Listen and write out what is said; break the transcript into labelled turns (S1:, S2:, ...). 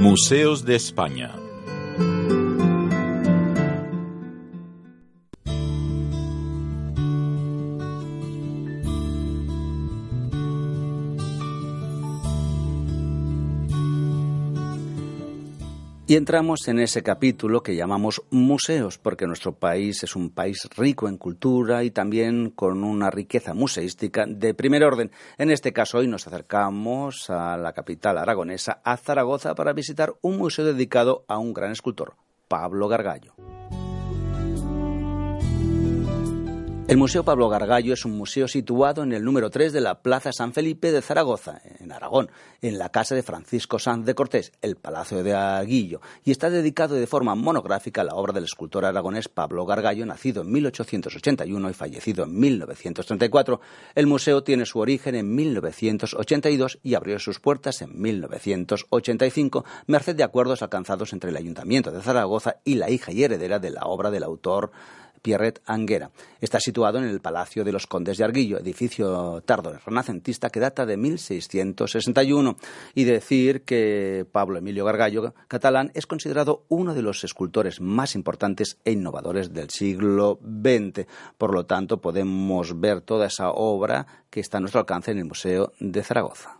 S1: Museos de España.
S2: Y entramos en ese capítulo que llamamos museos, porque nuestro país es un país rico en cultura y también con una riqueza museística de primer orden. En este caso, hoy nos acercamos a la capital aragonesa, a Zaragoza, para visitar un museo dedicado a un gran escultor, Pablo Gargallo. El Museo Pablo Gargallo es un museo situado en el número 3 de la Plaza San Felipe de Zaragoza, en Aragón, en la casa de Francisco Sanz de Cortés, el Palacio de Aguillo, y está dedicado de forma monográfica a la obra del escultor aragonés Pablo Gargallo, nacido en 1881 y fallecido en 1934. El museo tiene su origen en 1982 y abrió sus puertas en 1985, merced de acuerdos alcanzados entre el Ayuntamiento de Zaragoza y la hija y heredera de la obra del autor Pierret Anguera. Está situado en el Palacio de los Condes de Arguillo, edificio tardo renacentista que data de 1661. Y decir que Pablo Emilio Gargallo, catalán, es considerado uno de los escultores más importantes e innovadores del siglo XX. Por lo tanto, podemos ver toda esa obra que está a nuestro alcance en el Museo de Zaragoza.